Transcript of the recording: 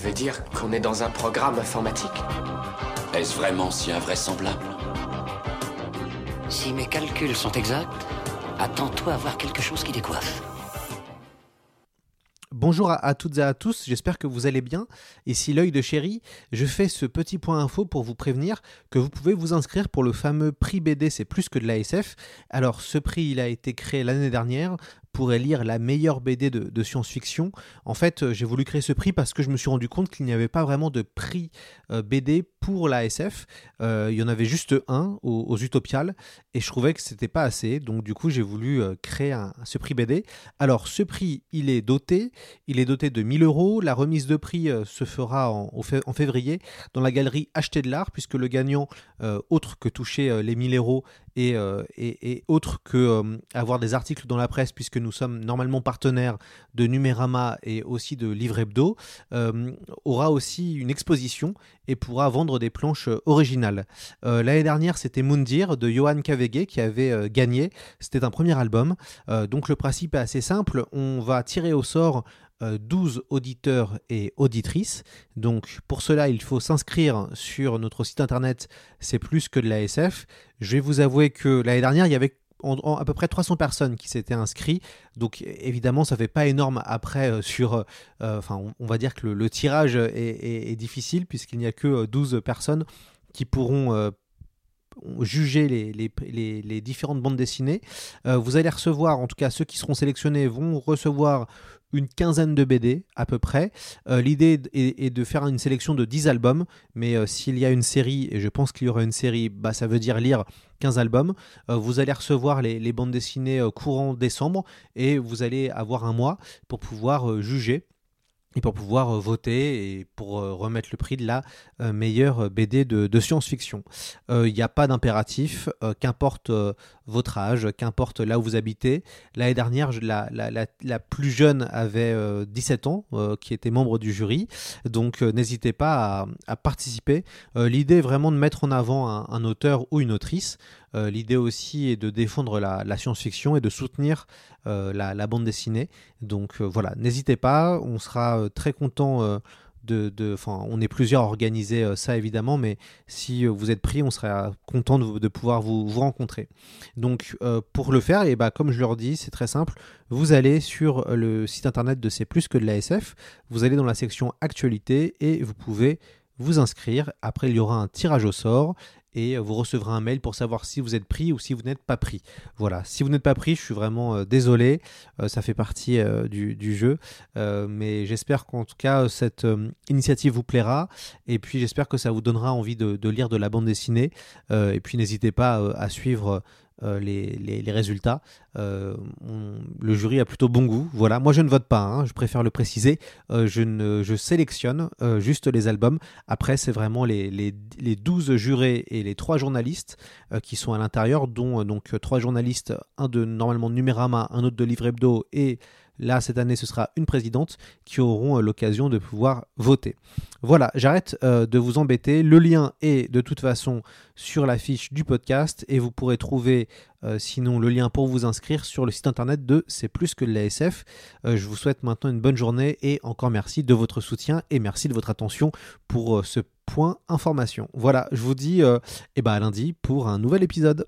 Tu veux dire qu'on est dans un programme informatique Est-ce vraiment si invraisemblable Si mes calculs sont exacts, attends-toi à voir quelque chose qui décoiffe. Bonjour à, toutes et à tous, j'espère que vous allez bien. Ici l'œil de chéri, je fais ce petit point info pour vous prévenir que vous pouvez vous inscrire pour le fameux prix BD C'est plus que de l'ASF. Alors ce prix il a été créé l'année dernière pourrait lire la meilleure BD de, science-fiction. En fait, euh, j'ai voulu créer ce prix parce que je me suis rendu compte qu'il n'y avait pas vraiment de prix euh, BD pour la SF. Euh, il y en avait juste un aux, Utopiales et je trouvais que c'était pas assez. Donc du coup, j'ai voulu créer ce prix BD. Alors, ce prix, il est doté. Il est doté de 1000 euros. La remise de prix se fera en, en, février dans la galerie Acheter de l'art puisque le gagnant, autre que toucher les 1000 euros, euh, et, et, autre que euh, avoir des articles dans la presse, puisque nous sommes normalement partenaires de Numérama et aussi de Livre Hebdo, euh, aura aussi une exposition et pourra vendre des planches originales. L'année dernière, c'était Mundir de Johan Kavege qui avait gagné. C'était un premier album. donc le principe est assez simple. On va tirer au sort 12 euh, auditeurs et auditrices. Donc pour cela, il faut s'inscrire sur notre site internet, c'est plus que de la SF. Je vais vous avouer que l'année dernière, il y avait à peu près 300 personnes qui s'étaient inscrits. Donc évidemment, ça fait pas énorme après euh, sur... Euh, on, va dire que le, tirage est, difficile puisqu'il n'y a que 12 personnes qui pourront juger les, les, différentes bandes dessinées. vous allez recevoir, en tout cas ceux qui seront sélectionnés vont recevoir une quinzaine de BD à peu près. Euh, l'idée est, de faire une sélection de 10 albums, mais euh, s'il y a une série, et je pense qu'il y aura une série, bah, ça veut dire lire 15 albums. Euh, vous allez recevoir les, les bandes dessinées courant décembre et vous allez avoir un mois pour pouvoir juger et pour pouvoir euh, voter et pour euh, remettre le prix de la euh, meilleure BD de, science-fiction. Il n'y a pas d'impératif, qu'importe votre âge, qu'importe là où vous habitez. L'année dernière, la, la, plus jeune avait 17 ans, qui était membre du jury, donc n'hésitez pas à, participer. L'idée est vraiment de mettre en avant un auteur ou une autrice. Euh, l'idée aussi est de défendre la, science-fiction et de soutenir euh, la, bande dessinée. Donc euh, voilà, n'hésitez pas, on sera très content. De, on est plusieurs à organiser ça évidemment, mais si vous êtes pris, on sera content de, pouvoir vous, rencontrer. Donc pour le faire, et bah, comme je leur dis, c'est très simple. Vous allez sur le site internet de C'est plus que de la SF, vous allez dans la section actualité et vous pouvez vous inscrire. Après, il y aura un tirage au sort et vous recevrez un mail pour savoir si vous êtes pris ou si vous n'êtes pas pris. Voilà, si vous n'êtes pas pris, je suis vraiment euh, désolé, euh, ça fait partie euh, du, jeu, mais j'espère qu'en tout cas cette initiative vous plaira. Et puis j'espère que ça vous donnera envie de lire de la bande dessinée. Et puis n'hésitez pas à suivre euh, les, résultats. Euh, le jury a plutôt bon goût. Voilà, moi je ne vote pas, hein, je préfère le préciser. Euh, je, ne, je sélectionne juste les albums. Après, c'est vraiment les, les, 12 jurés et les 3 journalistes qui sont à l'intérieur, dont donc 3 journalistes, un de normalement Numérama, un autre de Livre Hebdo et Là, cette année, ce sera une présidente qui auront euh, l'occasion de pouvoir voter. Voilà, j'arrête euh, de vous embêter. Le lien est de toute façon sur la fiche du podcast et vous pourrez trouver euh, sinon le lien pour vous inscrire sur le site internet de C'est plus que l'ASF. je vous souhaite maintenant une bonne journée et encore merci de votre soutien et merci de votre attention pour ce point information. Voilà, je vous dis eh ben, à lundi pour un nouvel épisode.